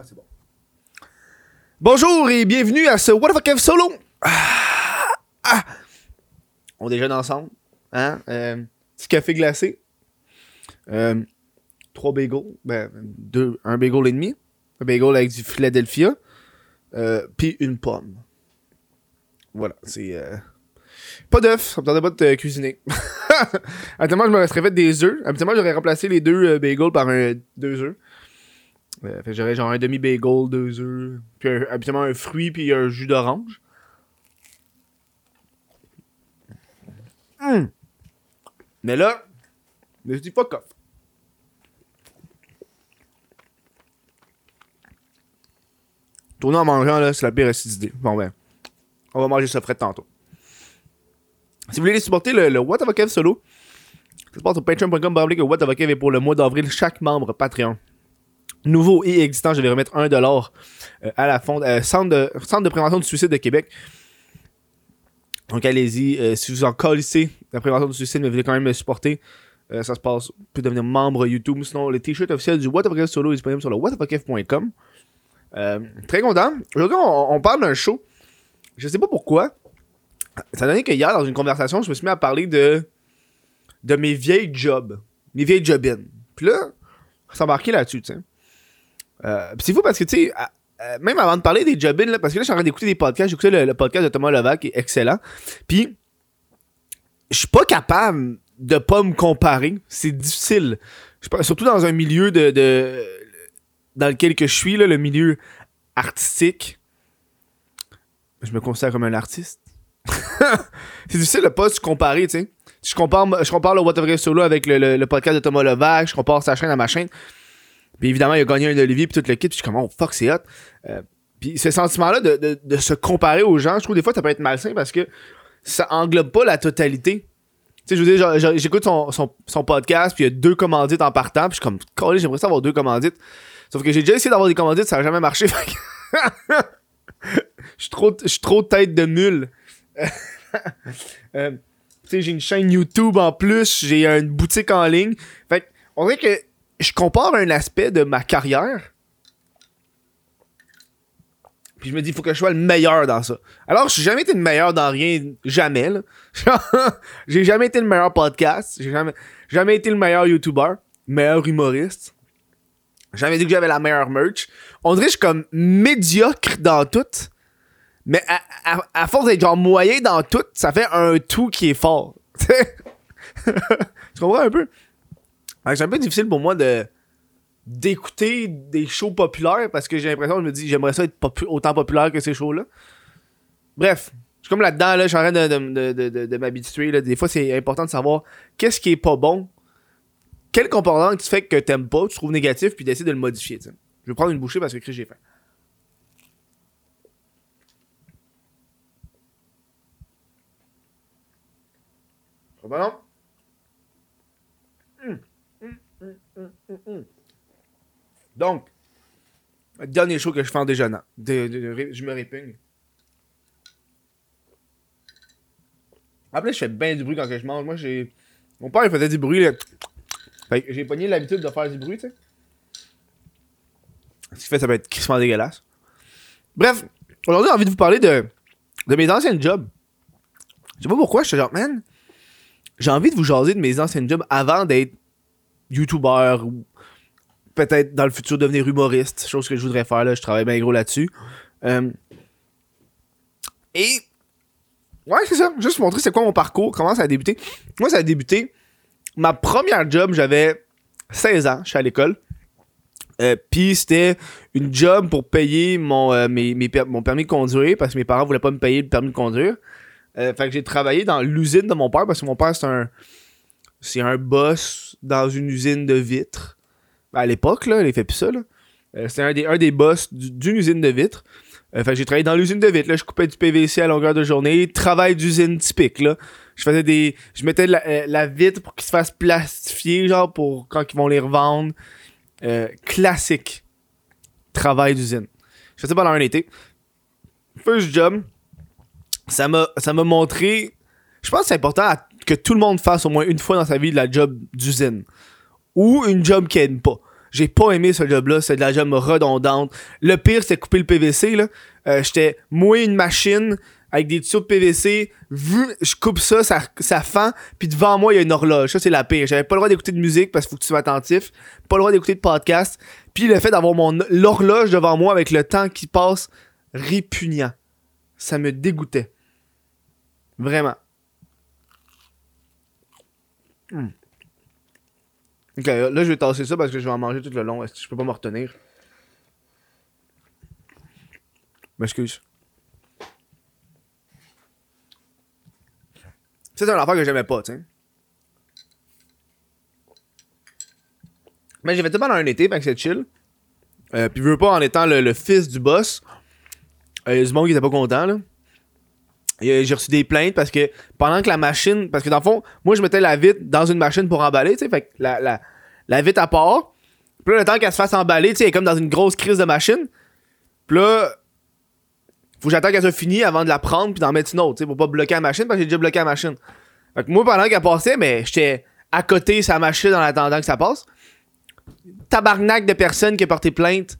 Ah, c'est bon. Bonjour et bienvenue à ce What the fuck solo. Ah, ah. On déjeune ensemble. Hein? Euh, petit café glacé. Euh, trois bagels. Ben, deux, un bagel et demi. Un bagel avec du Philadelphia. Euh, puis une pomme. Voilà, c'est. Pas d'œufs, ça me tentait pas de cuisiner. Habituellement, je me serais fait des œufs. Habituellement, j'aurais remplacé les deux bagels par un, deux œufs. Euh, que j'aurais genre un demi-bagel, deux œufs, puis un- habituellement un fruit, puis un jus d'orange. Hum. Mais là, je me dis fuck off. Tourner en mangeant, là, c'est la pire idée. Bon, ben, on va manger ça frais tantôt. Si vous voulez les supporter le, le What Kev solo, ça se passe sur patreon.com oblique, What et pour le mois d'avril, chaque membre Patreon nouveau et existant, je vais remettre 1$ euh, à la fond, euh, centre, de, centre de prévention du suicide de Québec. Donc allez-y, euh, si vous en colissez la prévention du suicide, mais vous voulez quand même me supporter, ça se passe, vous pouvez devenir membre YouTube. Sinon, le t-shirt officiel du What If Solo est disponible sur le très content. Aujourd'hui, on, on parle d'un show. Je sais pas pourquoi. Ça a donné que hier, dans une conversation, je me suis mis à parler de, de mes vieilles jobs. Mes vieilles jobines. Puis là, ça m'a marqué là-dessus, tu sais. Euh, c'est fou parce que, tu sais, euh, même avant de parler des job là, parce que là, je suis en train d'écouter des podcasts, j'écoutais le, le podcast de Thomas Levac, qui est excellent. Puis, je suis pas capable de pas me comparer. C'est difficile. Surtout dans un milieu de, dans lequel que je suis, là, le milieu artistique. Je me considère comme un artiste. c'est difficile de pas se comparer, tu sais. Je compare, je compare le What Fuck Solo avec le, le- le podcast de Thomas Levac, je compare sa chaîne à ma chaîne. Puis évidemment, il a gagné un Olivier, puis tout le kit, puis je suis comme, oh fuck, c'est hot. Euh, puis ce sentiment-là de, de- de se comparer aux gens, je trouve des fois ça peut être malsain parce que ça englobe pas la totalité. Tu sais, je veux dire, j'écoute son, son, son podcast, puis il y a deux commandites en partant, puis je suis comme, Calé, j'aimerais ça avoir deux commandites. Sauf que j'ai déjà essayé d'avoir des commandites, ça a jamais marché. Je suis trop, je suis trop tête de mule. Euh, tu sais, j'ai une chaîne YouTube en plus, j'ai une boutique en ligne. Fait on dirait que je compare un aspect de ma carrière. Puis je me dis, il faut que je sois le meilleur dans ça. Alors, je suis jamais été le meilleur dans rien, jamais. j'ai jamais été le meilleur podcast. J'ai jamais, jamais été le meilleur YouTuber, meilleur humoriste. J'ai jamais dit que j'avais la meilleure merch. On dirait que je suis comme médiocre dans tout. Mais à, à- à force d'être genre moyen dans tout, ça fait un tout qui est fort. tu comprends un peu? C'est un peu difficile pour moi de d'écouter des shows populaires parce que j'ai l'impression que je me dis j'aimerais ça être autant populaire que ces shows-là. Bref, je suis comme là-dedans, là, je suis en train de, de, de, de, m'habituer. Des fois, c'est important de savoir qu'est-ce qui est pas bon, quel comportement qui fait que t'aimes pas, tu trouves négatif, puis d'essayer de le modifier. Je vais prendre une bouchée parce que Chris, j'ai faim. Donc, dernier show que je fais en déjeunant. Je me répugne. Après, je fais bien du bruit quand je mange. Moi, j'ai. Mon père, il faisait du bruit. J'ai pogné l'habitude de faire du bruit, tu sais. Ce qui fait ça peut être crissement dégueulasse. Bref, aujourd'hui, j'ai envie de vous parler de, de mes anciennes jobs. Je sais pas pourquoi, je suis genre, man, j'ai envie de vous jaser de mes anciennes jobs avant d'être youtubeur ou peut-être dans le futur devenir humoriste, chose que je voudrais faire là, je travaille bien gros là-dessus. Euh, et ouais, c'est ça, juste vous montrer c'est quoi mon parcours, comment ça a débuté. Moi, ça a débuté ma première job, j'avais 16 ans, je suis à l'école. Euh, Puis c'était une job pour payer mon, euh, mon permis de conduire parce que mes parents voulaient pas me payer le permis de conduire. Fait que j'ai travaillé dans l'usine de mon père parce que mon père c'est un c'est un boss dans une usine de vitres. Ben, à l'époque là, il fait plus ça c'était un des, un des boss du- d'une usine de vitres. Euh, j'ai travaillé dans l'usine de vitres là, je coupais du PVC à longueur de journée, travail d'usine typique. Je mettais euh, la vitre pour qu'il se fasse plastifier genre pour quand ils vont les revendre. Euh, classique travail d'usine. Je faisais ça pendant un été. First job, ça m'a ça m'a montré je pense que c'est important à- que tout le monde fasse au moins une fois dans sa vie de la job d'usine ou une job qui aime pas J'ai pas aimé ce job-là. C'est de la job redondante. Le pire, c'était couper le PVC, là. Euh, J'étais mouillé une machine avec des tuyaux de PVC. Je coupe ça, ça, ça fend. Puis devant moi, il y a une horloge. Ça, c'est la pire. J'avais pas le droit d'écouter de musique parce qu'il faut que tu sois attentif. Pas le droit d'écouter de podcast. Puis le fait d'avoir mon l'horloge devant moi avec le temps qui passe, répugnant. Ça me dégoûtait. Vraiment. Ok, là, je vais tasser ça parce que je vais en manger tout le long. Je peux pas me retenir? M'excuse. C'est un affaire que j'aimais pas, tu sais. Mais j'ai fait ça pendant un été, fait que c'est chill. Euh, puis, veux pas, en étant le, fils du boss, euh, y du monde qui était pas content, là. Euh, J'ai reçu des plaintes parce que pendant que la machine. Parce que dans le fond, moi, je mettais la vitre dans une machine pour emballer, tu sais. Fait que la, la, la vitre à part. Puis là, le temps qu'elle se fasse emballer, tu sais, elle est comme dans une grosse crise de machine. Puis là, faut que j'attende qu'elle soit finie avant de la prendre puis d'en mettre une autre, tu sais, pour pas bloquer la machine parce que j'ai déjà bloqué la machine. Fait que moi, pendant qu'elle passait, mais j'étais à côté sa machine en attendant que ça passe. Tabarnak de personnes qui a porté plainte,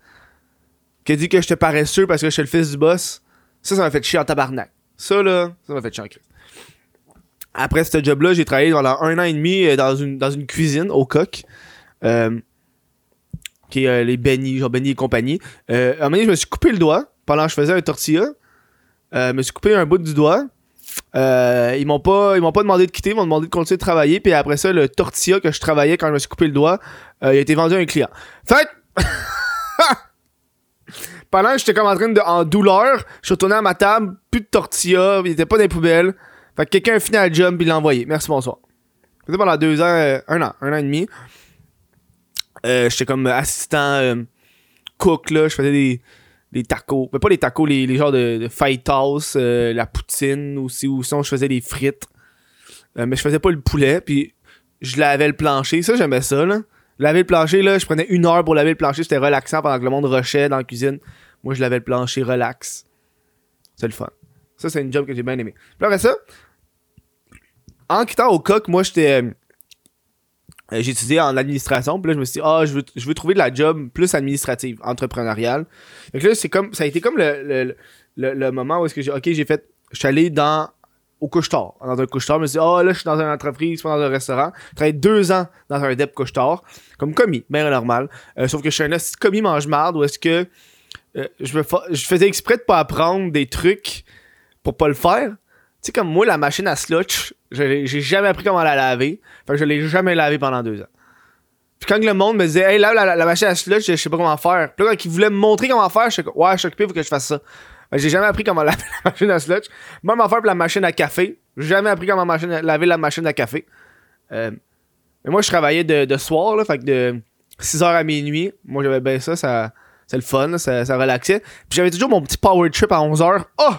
qui a dit que j'étais paresseux parce que je suis le fils du boss. Ça, ça m'a fait chier en tabarnak. Ça, là, ça m'a fait chier. Après ce job-là, j'ai travaillé pendant un an et demi euh, dans une, dans une cuisine au coq. Euh, qui est euh, les Benny, genre Benny et compagnie. Euh, à un moment donné, je me suis coupé le doigt pendant que je faisais un tortilla. Euh, je me suis coupé un bout du doigt. Ils m'ont pas ils m'ont pas demandé de quitter, ils m'ont demandé de continuer de travailler. Puis après ça, le tortilla que je travaillais quand je me suis coupé le doigt, il a été vendu à un client. Fait pendant que j'étais comme en train de en douleur, je suis retourné à ma table, plus de tortilla, il était pas dans les poubelles. Fait que quelqu'un a fini la job puis l'a envoyé. Merci bonsoir. C'était pendant deux ans, euh, un an, un an et demi. Euh, j'étais comme assistant euh, cook là, je faisais des, des tacos, mais pas les tacos, les, les genres de, de la poutine aussi, ou sinon je faisais des frites. Mais je faisais pas le poulet, puis je lavais le plancher, ça j'aimais ça là. Laver le plancher là, je prenais une heure pour laver le plancher, c'était relaxant pendant que le monde rushait dans la cuisine. Moi je lavais le plancher relax. C'est le fun. Ça c'est une job que j'ai bien aimé. Puis après ça, en quittant au coq, moi j'étais euh, euh, étudié en administration, puis là je me suis dit ah je veux je veux trouver de la job plus administrative, entrepreneuriale. Donc là comme ça a été comme le, le, le, moment où est-ce que j'ai OK, j'ai fait je suis allé dans au couche-tard, dans un couche-tard, je me suis dit ah là je suis dans une entreprise, pas dans un restaurant. J'ai travaillé deux ans dans un dep couche-tard comme commis, bien normal. Euh, sauf que je suis un commis mange-marde où est-ce que euh, je, je faisais exprès de pas apprendre des trucs pour pas le faire. Tu sais, comme moi, la machine à slotch, je j'ai jamais appris comment la laver. Fait que je l'ai jamais lavé pendant deux ans. Puis quand le monde me disait, hey, lave la, machine à slotch, je sais pas comment faire. Puis là, quand ils voulaient me montrer comment faire, je ouais, je suis occupé, faut que je fasse ça. Que J'ai jamais appris comment laver la machine à slotch. Même affaire pour la machine à café. J'ai jamais appris comment laver la machine à café. Euh, mais moi, je travaillais de, soir, là, fait que de 6h à minuit. Moi, j'avais bien ça, ça c'est le fun, ça, ça relaxait. Puis j'avais toujours mon petit power trip à 11h. Oh!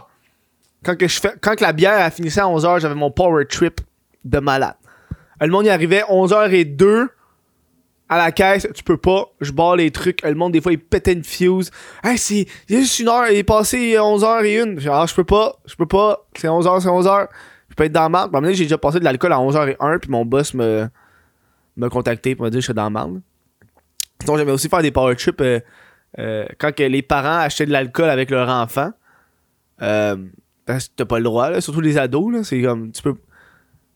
Quand, que je fais, quand que la bière a finissait à 11h, j'avais mon power trip de malade. Le monde y arrivait 11h02 à la caisse, tu peux pas, je barre les trucs. Le monde, des fois, il pétait une fuse. Hey, c'est, juste une heure, il est passé 11h01. Je dis, ah, je peux pas, je peux pas, c'est 11h, c'est 11h. Je peux être dans le marde. J'ai déjà passé de l'alcool à 11h01, puis mon boss me, m'a contacté pour me dire je suis dans le marde. Sinon, j'aimais aussi faire des power trips euh, euh, quand que les parents achetaient de l'alcool avec leur enfant. Euh, t'as pas le droit, là, surtout les ados, là. C'est comme, tu peux.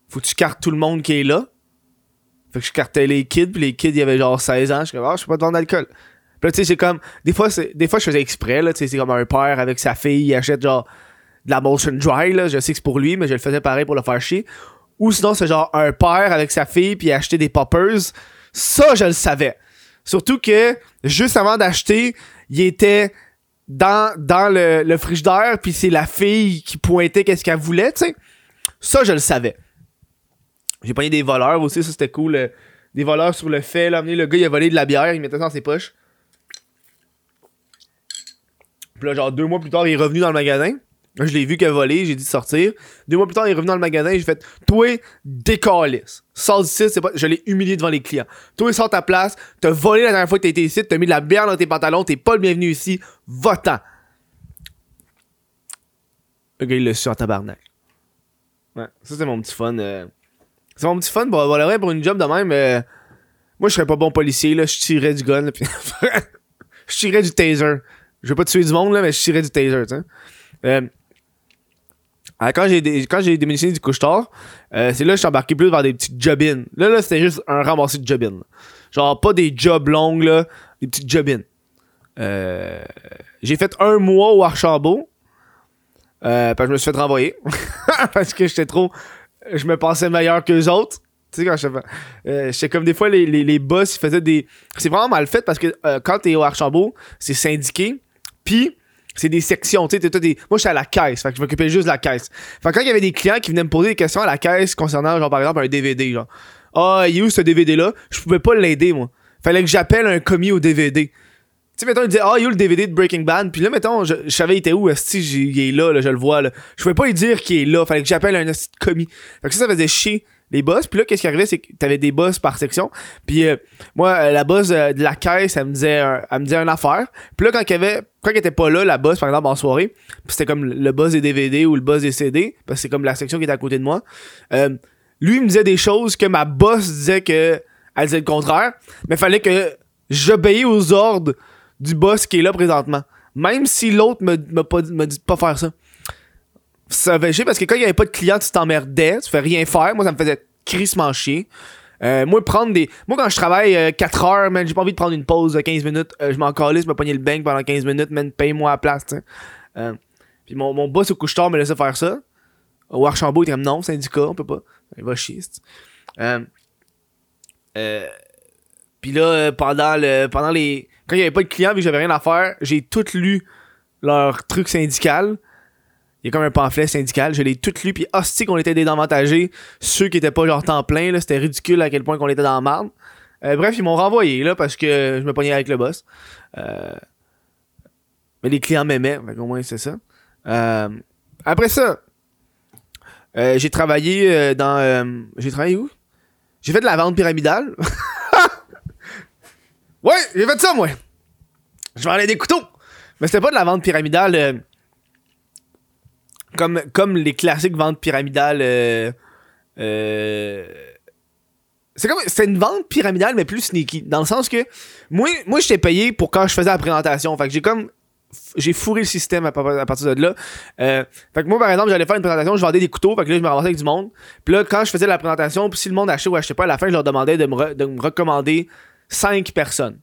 Faut que tu cartes tout le monde qui est là. Fait que je cartais les kids, puis les kids, il y avait genre 16 ans. Je suis comme, ah, je peux pas vendre d'alcool. Puis là, tu sais, c'est comme. Des fois, des fois, je faisais exprès, là. Tu sais, c'est comme un père avec sa fille, il achète genre de la motion dry, là. Je sais que c'est pour lui, mais je le faisais pareil pour le faire chier. Ou sinon, c'est genre un père avec sa fille, puis il achetait des poppers. Ça, je le savais. Surtout que, juste avant d'acheter, il était dans, dans le, le frigidaire, puis c'est la fille qui pointait qu'est-ce qu'elle voulait, tu sais. Ça, je le savais. J'ai pogné des voleurs aussi, ça c'était cool. euh, Des voleurs sur le fait, là, le gars il a volé de la bière, il mettait ça dans ses poches. Puis là, genre deux mois plus tard, il est revenu dans le magasin. Là, je l'ai vu qu'il a volé, j'ai dit de sortir. Deux mois plus tard, il est revenu dans le magasin, j'ai fait Toi, décalisse. Sors d'ici, c'est pas. Je l'ai humilié devant les clients. Toi, sors ta place, t'as volé la dernière fois que t'as été ici, t'as mis de la bière dans tes pantalons, t'es pas le bienvenu ici, va-t'en. Le gars, il l'a su en tabarnak. Ouais, ça c'est mon petit fun. euh. C'est mon petit fun pour, pour, vrai, pour une job de même. euh, Moi, je serais pas bon policier, là. Je tirais du gun, là, puis je tirais du taser. Je veux pas tuer du monde, là, mais je tirais du taser, tu. Euh, alors, quand j'ai quand du couche-tard, euh, c'est là que je suis embarqué plus vers des petites job-in. Là, là, c'était juste un ramassé de job-in. là. Genre, pas des jobs longues, là, des petites job-in. Euh, j'ai fait un mois au Archambault. Euh, parce que je me suis fait renvoyer. parce que j'étais trop. Je me pensais meilleur que les autres. Tu sais, quand je euh, j'étais comme des fois, les, les, boss, ils faisaient des. C'est vraiment mal fait parce que euh, quand t'es au Archambault, c'est syndiqué. Puis, c'est des sections. Tu sais, des... Moi, à la caisse. Fait que je m'occupais juste de la caisse. Fait que quand il y avait des clients qui venaient me poser des questions à la caisse concernant, genre, par exemple, un DVD, genre. Ah, il est où ce DVD-là? Je pouvais pas l'aider, moi. Fallait que j'appelle un commis au DVD. Tu sais, mettons, il disait, ah, il est où le DVD de Breaking Bad? Puis là, mettons, je, savais il était où, esti, il est là, là, je le vois, là. Je pouvais pas lui dire qu'il est là. Fallait que j'appelle un esti de commis. Fait que ça, ça faisait chier les boss. Puis là, qu'est-ce qui arrivait, c'est que t'avais des boss par section. Puis euh, moi, euh, la boss de la caisse, elle me disait, elle me disait une affaire. Puis là, quand il y avait, quand il était pas là, la boss, par exemple, en soirée, puis c'était comme le boss des DVD ou le boss des CD, parce que c'est comme la section qui était à côté de moi. euh, lui, il me disait des choses que ma boss disait que elle disait le contraire. Mais fallait que j'obéisse aux ordres du boss qui est là présentement. Même si l'autre me, dit- me dit de pas faire ça. Ça fait chier parce que quand il y avait pas de client, tu t'emmerdais, tu fais rien faire. Moi, ça me faisait crissement chier. Euh, moi, prendre des. Moi, quand je travaille 4 heures, man, j'ai pas envie de prendre une pause de 15 minutes. Euh, je m'en calisse, me pogner le bank pendant 15 minutes, man, paye-moi à la place, tu. Euh, puis mon, mon boss au couche-tard me laissait faire ça. Au Archambault, il était comme non, syndicat, on peut pas. Il va chier, euh, euh, Puis là, euh, pendant le pendant les. Quand il y avait pas de clients, vu que j'avais rien à faire, j'ai tout lu leur truc syndical. Il y a comme un pamphlet syndical, je l'ai tout lu, puis hostie qu'on était dédavantagés. Ceux qui étaient pas genre temps plein, là, c'était ridicule à quel point qu'on était dans la merde. Euh, bref, ils m'ont renvoyé, là, parce que je me pognais avec le boss. Euh, Mais les clients m'aimaient, au moins c'est ça. Euh, Après ça, j'ai travaillé dans... J'ai travaillé où? J'ai fait de la vente pyramidale. ouais, j'ai fait ça, moi. Je vendais des couteaux. Mais c'était pas de la vente pyramidale... euh, comme, comme les classiques ventes pyramidales. euh, euh, c'est comme c'est une vente pyramidale mais plus sneaky dans le sens que moi moi j'étais payé pour quand je faisais la présentation fait que j'ai comme j'ai fourré le système à, pa- à partir de là Euh, fait que moi par exemple j'allais faire une présentation je vendais des couteaux fait que là je me ramassais avec du monde puis là quand je faisais la présentation puis si le monde achetait ou achetait pas à la fin je leur demandais de me, de me recommander 5 personnes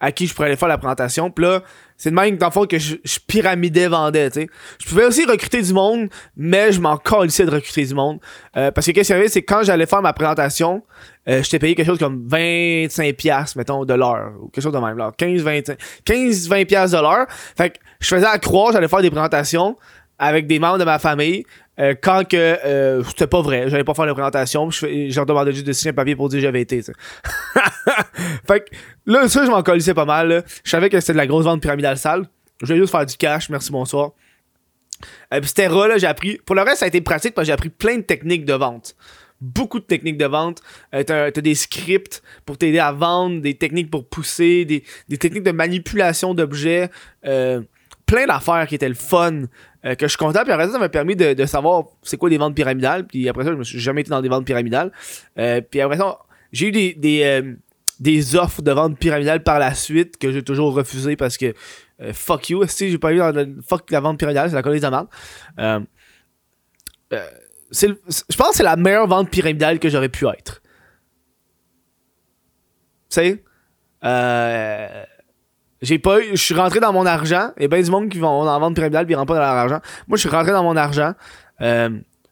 à qui je pourrais aller faire la présentation. Puis là, c'est de même, dans le fond, que je, je pyramidais, vendais, tu sais. Je pouvais aussi recruter du monde, mais je m'en calissais de recruter du monde. Euh, parce que qu'est-ce qui arrivait, c'est quand j'allais faire ma présentation, euh, j'étais payé quelque chose comme 25 piastres, mettons, de l'heure. Ou quelque chose de même, là. 15, 25, 15, 20 piastres de l'heure. Fait que je faisais à croire, j'allais faire des présentations avec des membres de ma famille. Euh, quand que euh, c'était pas vrai, j'allais pas faire la présentation, je, leur demandais juste de signer un papier pour dire que j'avais été. fait que là, ça, je m'en colissais pas mal. Je savais que c'était de la grosse vente pyramidale sale. Je voulais juste faire du cash, merci, bonsoir. Euh, puis c'était là, j'ai appris. Pour le reste, ça a été pratique parce que j'ai appris plein de techniques de vente. Beaucoup de techniques de vente. T'as, des scripts pour t'aider à vendre, des techniques pour pousser, des, techniques de manipulation d'objets. plein d'affaires qui étaient le fun. Euh, que je suis content. Puis après ça, ça m'a permis de, savoir c'est quoi des ventes pyramidales. Puis après ça, je me suis jamais été dans des ventes pyramidales. Euh, puis après ça, j'ai eu des, euh, des offres de vente pyramidale par la suite que j'ai toujours refusé parce que fuck you, si j'ai pas eu dans fuck la vente pyramidale, c'est la colise de merde. Je pense que c'est la meilleure vente pyramidale que j'aurais pu être. Tu sais? Euh, j'ai pas eu, je suis rentré dans mon argent. Il y a bien du monde qui vont en vente pyramidale puis ils rentrent pas dans leur argent. Moi, je suis rentré dans mon argent. Euh,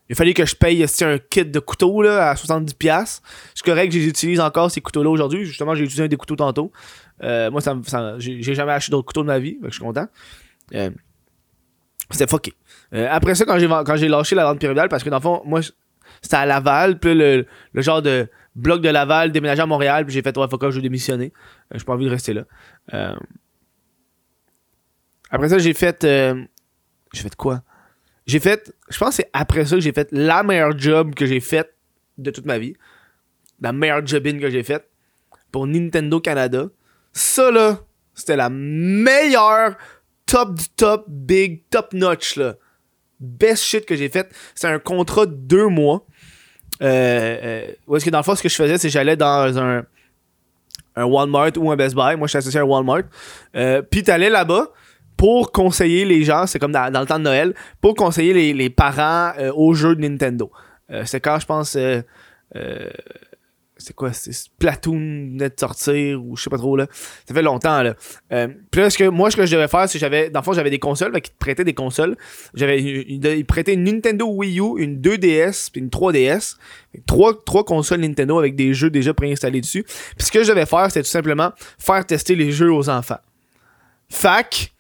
il fallait que je paye un kit de couteaux là, à 70$. piastres. C'est correct que j'utilise encore ces couteaux-là aujourd'hui. Justement, j'ai utilisé un des couteaux tantôt. Euh, moi, ça, ça- j'ai jamais acheté d'autres couteaux de ma vie. que je suis content. Euh, c'était fucké. Euh, après ça, quand j'ai lâché la vente pyramidale, parce que dans le fond, moi, c'était à Laval, puis le, le genre de bloc de Laval déménagé à Montréal, puis j'ai fait, ouais, fuck, off, je vais. Euh, j'ai pas envie de rester là. Euh, après ça, j'ai fait. euh, j'ai fait quoi? J'ai fait. Je pense que c'est après ça que j'ai fait la meilleure job que j'ai faite de toute ma vie. La meilleure job-in que j'ai faite pour Nintendo Canada. Ça là, c'était la meilleure top du top, big, top notch là. Best shit que j'ai fait. C'est un contrat de deux mois. Euh, euh, où est-ce que dans le fond, ce que je faisais, c'est que j'allais dans un. un Walmart ou un Best Buy. Moi, je suis associé à Walmart. Euh, puis t'allais là-bas pour conseiller les gens, c'est comme dans, le temps de Noël, pour conseiller les, parents euh, aux jeux de Nintendo. Euh, c'est quand je pense c'est quoi, c'est Splatoon venait de sortir ou je sais pas trop là. Ça fait longtemps là. Euh, puis là, que, moi, ce que je devais faire, c'est que j'avais, dans le fond, j'avais des consoles, qui te prêtaient des consoles. J'avais, ils prêtaient une Nintendo Wii U, une 2DS, puis une 3DS. Trois, trois consoles Nintendo avec des jeux déjà préinstallés dessus. Puis ce que je devais faire, c'était tout simplement faire tester les jeux aux enfants. Fac,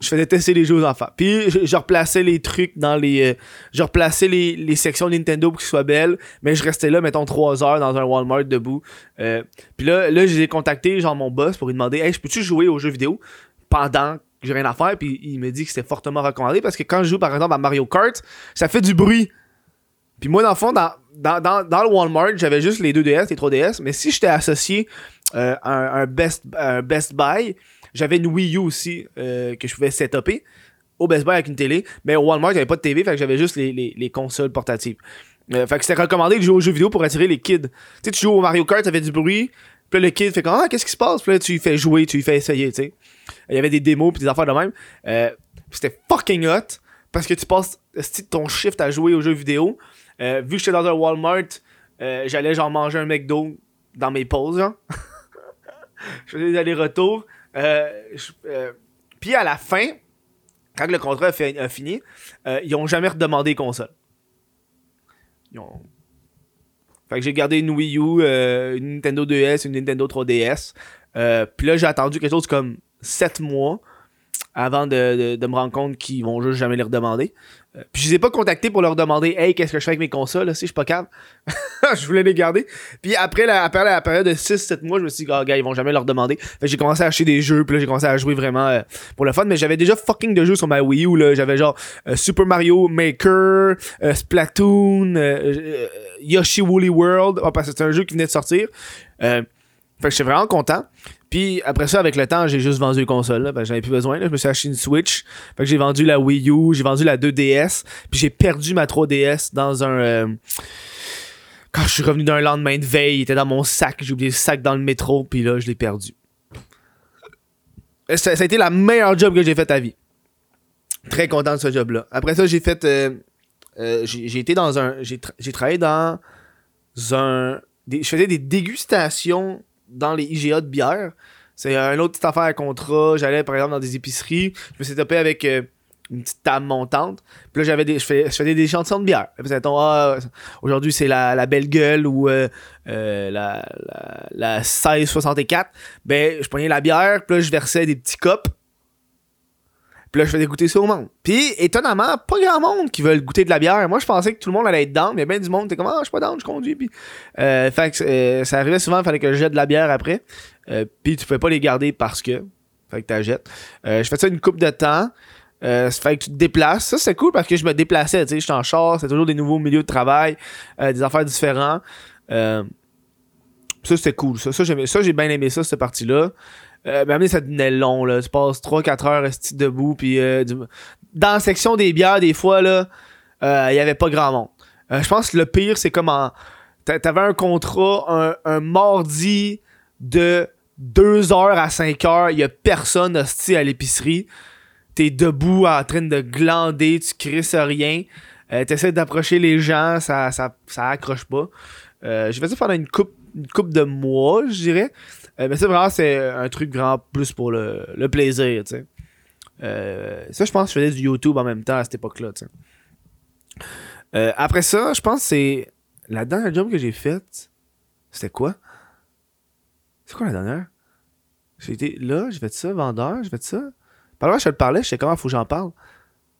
je faisais tester les jeux aux enfants. Puis je, replaçais les trucs dans les. Euh, je replaçais les, les, sections Nintendo pour qu'ils soient belles. Mais je restais là, mettons, trois heures dans un Walmart debout. Euh, puis là, là, j'ai contacté genre mon boss pour lui demander Hey, je peux-tu jouer aux jeux vidéo pendant que j'ai rien à faire? Puis il me dit que c'était fortement recommandé parce que quand je joue par exemple à Mario Kart, ça fait du bruit. Puis moi, dans le fond, dans, dans, dans, le Walmart, j'avais juste les 2DS, les 3DS. Mais si j'étais associé euh, un, Best, un Best Buy, j'avais une Wii U aussi euh, que je pouvais setuper au Best Buy avec une télé. Mais au Walmart, avait pas de TV, fait que j'avais juste les, les, les, consoles portatives. Euh, fait que c'était recommandé de jouer aux jeux vidéo pour attirer les kids. Tu sais, tu joues au Mario Kart, ça fait du bruit. Puis là, le kid fait comme Ah, qu'est-ce qui se passe? Puis là, tu lui fais jouer, tu lui fais essayer, tu sais. Il y avait des démos puis des affaires de même. C'était fucking hot parce que tu passes ton shift à jouer aux jeux vidéo. Vu que j'étais dans un Walmart, j'allais genre manger un McDo dans mes pauses, genre. je faisais des allers-retours. Euh, euh, puis à la fin, quand le contrat a, fini, euh, ils ont jamais redemandé console. Ils ont... Fait que j'ai gardé une Wii U, une Nintendo 2S, une Nintendo 3DS. puis là, j'ai attendu quelque chose comme 7 mois avant de, de me rendre compte qu'ils vont juste jamais les redemander. Euh, puis je les ai pas contactés pour leur demander Hey, qu'est-ce que je fais avec mes consoles si je suis pas calme? je voulais les garder. Puis après la, période de 6-7 mois, je me suis dit, oh, gars, ils vont jamais leur demander. J'ai commencé à acheter des jeux, puis là j'ai commencé à jouer vraiment euh, pour le fun. Mais j'avais déjà fucking de jeux sur ma Wii U. là J'avais genre euh, Super Mario Maker, Splatoon, Yoshi Woolly World. Oh, parce que c'est un jeu qui venait de sortir. fait que j'étais vraiment content. Puis après ça, avec le temps, j'ai juste vendu les consoles. Ben, j'en avais plus besoin. Je me suis acheté une Switch. Fait que j'ai vendu la Wii U, j'ai vendu la 2DS. Puis j'ai perdu ma 3DS dans un. Euh, quand je suis revenu d'un lendemain de veille, il était dans mon sac. J'ai oublié le sac dans le métro. Puis là, je l'ai perdu. Ça, a été la meilleure job que j'ai faite à vie. Très content de ce job-là. Après ça, j'ai fait. Euh, euh, j'ai été dans un. J'ai travaillé dans un. je faisais des dégustations dans les IGA de bière. C'est un autre petite affaire à contrat. J'allais par exemple dans des épiceries. Je me suis tapé avec euh, une petite table montante. Puis là, j'avais des, je, je faisais des chansons de bière. Puis, ah, aujourd'hui, c'est la, la, belle gueule ou euh, euh, la, la, la 1664. Ben, je prenais la bière. Puis là, je versais des petits cups puis là, je faisais goûter ça au monde. Puis, étonnamment, pas grand monde qui veut goûter de la bière. Moi, je pensais que tout le monde allait être down, mais bien du monde, t'es comme, ah, je suis pas down, je conduis. Puis, euh, fait que euh, ça arrivait souvent, il fallait que je jette de la bière après. Euh, puis, tu pouvais pas les garder parce que. Fait que t'as jettes. je fais ça une coupe de temps. ça fait que tu te déplaces. Ça, c'est cool parce que je me déplaçais, tu sais, j'étais en char, c'est toujours des nouveaux milieux de travail, des affaires différentes. ça, c'était cool. Ça, ça, j'ai bien aimé ça, cette partie-là. Euh, mais ça devenait long, là. Tu passes 3-4 heures resté debout. Puis, euh, dans la section des bières, des fois, là, il euh, y avait pas grand monde. Euh, je pense que le pire, c'est comme en. T'avais un contrat un, mardi de 2h à 5h, il y a personne hostie à l'épicerie. T'es debout en train de glander, tu crisses rien. Euh, T'essaies d'approcher les gens, ça, ça, ça accroche pas. Euh, J'ai fait ça pendant une coupe, une coupe de mois, je dirais. Euh, mais c'est vraiment, c'est un truc grand plus pour le, le plaisir, tu sais. Euh, ça, je pense que je faisais du YouTube en même temps à cette époque-là, tu sais. Euh, après ça, je pense que c'est la dernière job que j'ai faite. C'était quoi? C'est quoi la dernière? J'ai été là, j'ai fait ça, vendeur, j'ai fait ça. Par là, je te parlais, je sais comment faut que j'en parle.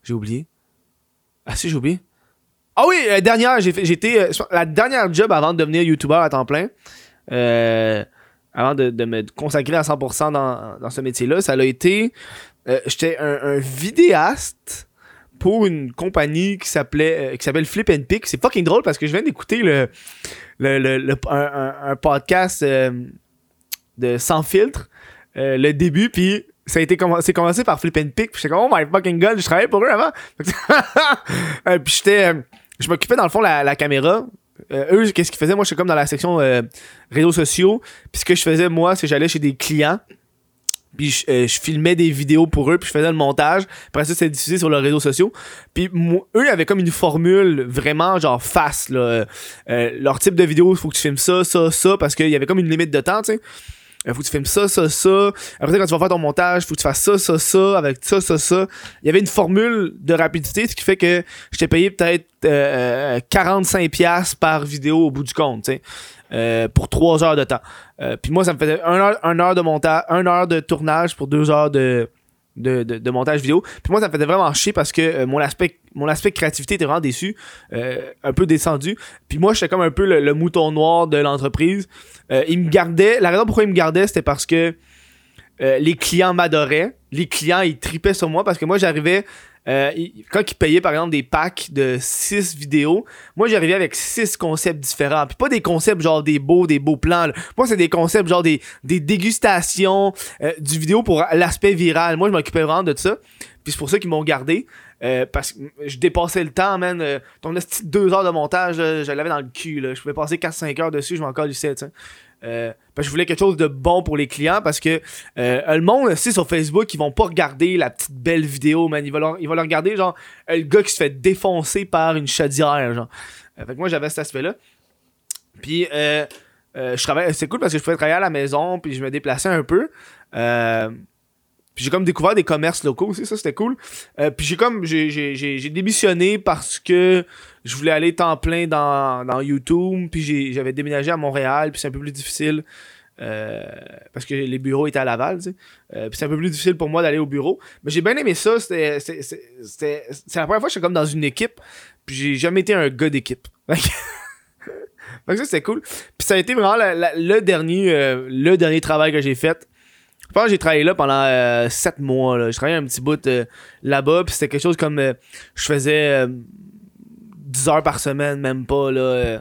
J'ai oublié. Ah si, j'ai oublié. Ah oui, la dernière, j'ai fait, j'étais, la dernière job avant de devenir YouTuber à temps plein. Euh, avant de, me consacrer à 100% dans, dans ce métier-là, ça a été... Euh, j'étais un, vidéaste pour une compagnie qui s'appelait euh, qui s'appelle Flip and Pick. C'est fucking drôle parce que je viens d'écouter le, le, un, podcast euh, de Sans filtre, le début, puis ça a été commencé, commencé par Flip and Pick. Puis j'étais comme, oh my fucking god, je travaillais pour eux avant. puis j'étais, je m'occupais dans le fond la, la caméra euh, eux, qu'est-ce qu'ils faisaient? Moi, j'étais comme dans la section euh, réseaux sociaux. Puis ce que je faisais, moi, c'est que j'allais chez des clients. Puis je, euh, je filmais des vidéos pour eux, puis je faisais le montage. Après ça, c'était diffusé sur leurs réseaux sociaux. Puis moi, eux, avaient comme une formule vraiment genre face. Là. Euh, leur type de vidéo, il faut que tu filmes ça, ça, ça, parce qu'il y avait comme une limite de temps, tu sais. Il faut que tu filmes ça, ça, ça. Après, quand tu vas faire ton montage, faut que tu fasses ça, ça, ça, avec ça, ça, ça. Il y avait une formule de rapidité, ce qui fait que j'étais payé peut-être euh, euh, 45$ par vidéo au bout du compte, tu sais. Euh, pour 3 heures de temps. Euh, puis moi, ça me faisait 1 heure, un heure de montage, 1 heure de tournage pour 2 heures de, de, de, montage vidéo. Puis moi, ça me faisait vraiment chier parce que euh, mon aspect mon aspect créativité était vraiment déçu, euh, un peu descendu. Puis moi, j'étais comme un peu le, mouton noir de l'entreprise. Euh, il me gardait. La raison pourquoi il me gardait, c'était parce que les clients m'adoraient. Les clients, ils tripaient sur moi parce que moi, j'arrivais. euh, quand ils payaient par exemple des packs de 6 vidéos, moi j'arrivais avec 6 concepts différents. Puis pas des concepts genre des beaux, des beaux plans. Moi c'est des concepts genre des, des dégustations, euh, du vidéo pour l'aspect viral. Moi je m'occupais vraiment de ça. Puis c'est pour ça qu'ils m'ont gardé. Euh, parce que je dépassais le temps, man. Euh, ton esti de 2 heures de montage, je l'avais dans le cul. Je pouvais passer 4-5 heures dessus, je m'en calissais, tu. Euh, je voulais quelque chose de bon pour les clients parce que euh, le monde, c'est sur Facebook, ils vont pas regarder la petite belle vidéo, man. Ils vont, leur- ils vont leur regarder, genre, le gars qui se fait défoncer par une chaudière, genre. Euh, fait que moi, j'avais cet aspect-là. Puis, je travaillais, c'est cool parce que je pouvais travailler à la maison, puis je me déplaçais un peu. Puis j'ai comme découvert des commerces locaux aussi, ça c'était cool. Euh, puis j'ai comme j'ai, j'ai, démissionné parce que je voulais aller temps plein dans, dans YouTube, puis j'avais déménagé à Montréal, puis c'est un peu plus difficile euh, parce que les bureaux étaient à Laval, tu sais. Euh, puis c'est un peu plus difficile pour moi d'aller au bureau. Mais j'ai bien aimé ça, c'était, c'est la première fois que j'étais comme dans une équipe, puis j'ai jamais été un gars d'équipe. Que ça c'était cool. Puis ça a été vraiment le dernier euh, le dernier travail que j'ai fait. Pense que j'ai travaillé là pendant 7 mois. Là. J'ai travaillé un petit bout euh, là-bas. Puis c'était quelque chose comme. euh, je faisais euh, 10 heures par semaine, même pas, là, euh,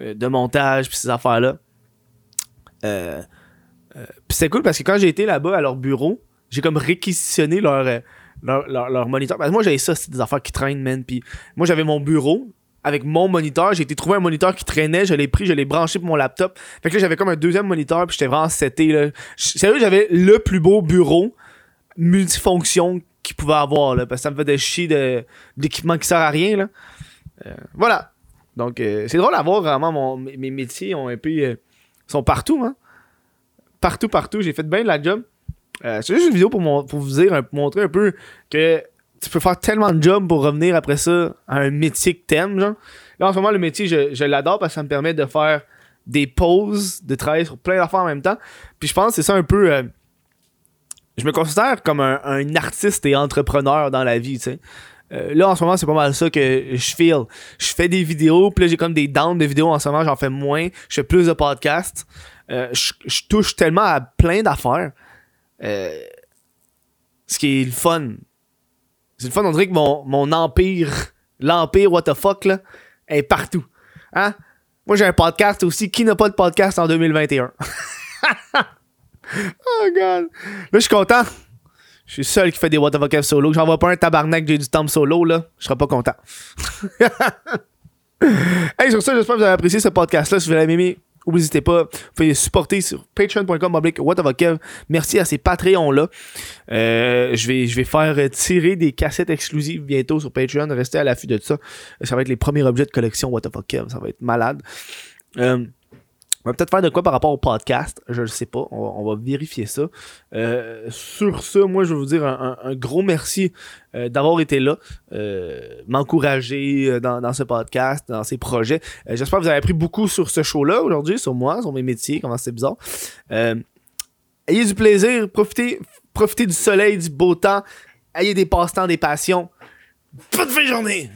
euh, de montage, puis ces affaires-là. Euh, euh, puis c'était cool parce que quand j'ai été là-bas à leur bureau, j'ai comme réquisitionné euh, leur, leur moniteur. Parce que moi, j'avais ça, c'est des affaires qui traînent, man. Puis moi, j'avais mon bureau avec mon moniteur. J'ai été trouver un moniteur qui traînait. Je l'ai pris, je l'ai branché pour mon laptop. Fait que là, j'avais comme un deuxième moniteur. Puis j'étais vraiment seté, là. Sérieux, j'avais le plus beau bureau multifonction qu'il pouvait avoir, là. Parce que ça me fait de chier d'équipement qui sert à rien, là. Euh, voilà. Donc, euh, c'est drôle à voir vraiment. Mon, mes, métiers ont un peu. euh, sont partout, hein. Partout, partout. J'ai fait bien de la job. C'est juste une vidéo pour, mon- pour vous dire, pour montrer un peu que tu peux faire tellement de jobs pour revenir après ça à un métier que t'aimes, genre. Là, en ce moment, le métier, je, je l'adore parce que ça me permet de faire des pauses, de travailler sur plein d'affaires en même temps. Puis je pense que c'est ça un peu. euh, je me considère comme un, artiste et entrepreneur dans la vie, tu sais. Euh, là, en ce moment, c'est pas mal ça que je feel. Je fais des vidéos, puis là, j'ai comme des downs de vidéos en ce moment, j'en fais moins. Je fais plus de podcasts. Euh, je, touche tellement à plein d'affaires. Ce qui est le fun. C'est le fun, on dirait que mon, empire, l'empire what the fuck, là, est partout. Hein? Moi, j'ai un podcast aussi. Qui n'a pas de podcast en 2021? oh, God. Là, je suis content. Je suis seul qui fait des What the fuck solo. J'en vois pas un tabarnak, du temps solo, là. Je serais pas content. hey, sur ça, j'espère que vous avez apprécié ce podcast-là. Si vous l'avez n'hésitez pas. Pouvez supporter sur patreon.com. Merci à ces Patreons-là. Euh, je, vais, je vais faire tirer des cassettes exclusives bientôt sur Patreon. Restez à l'affût de ça. Ça va être les premiers objets de collection What the fuck Kev. Ça va être malade. Euh, on va peut-être faire de quoi par rapport au podcast. Je ne sais pas. On va, vérifier ça. Euh, sur ça, moi, je vais vous dire un, gros merci euh, d'avoir été là, euh, m'encourager dans, ce podcast, dans ces projets. J'espère que vous avez appris beaucoup sur ce show-là aujourd'hui, sur moi, sur mes métiers, comment c'est bizarre. Ayez du plaisir, profitez, profitez du soleil, du beau temps, ayez des passe-temps, des passions. Bonne fin de journée!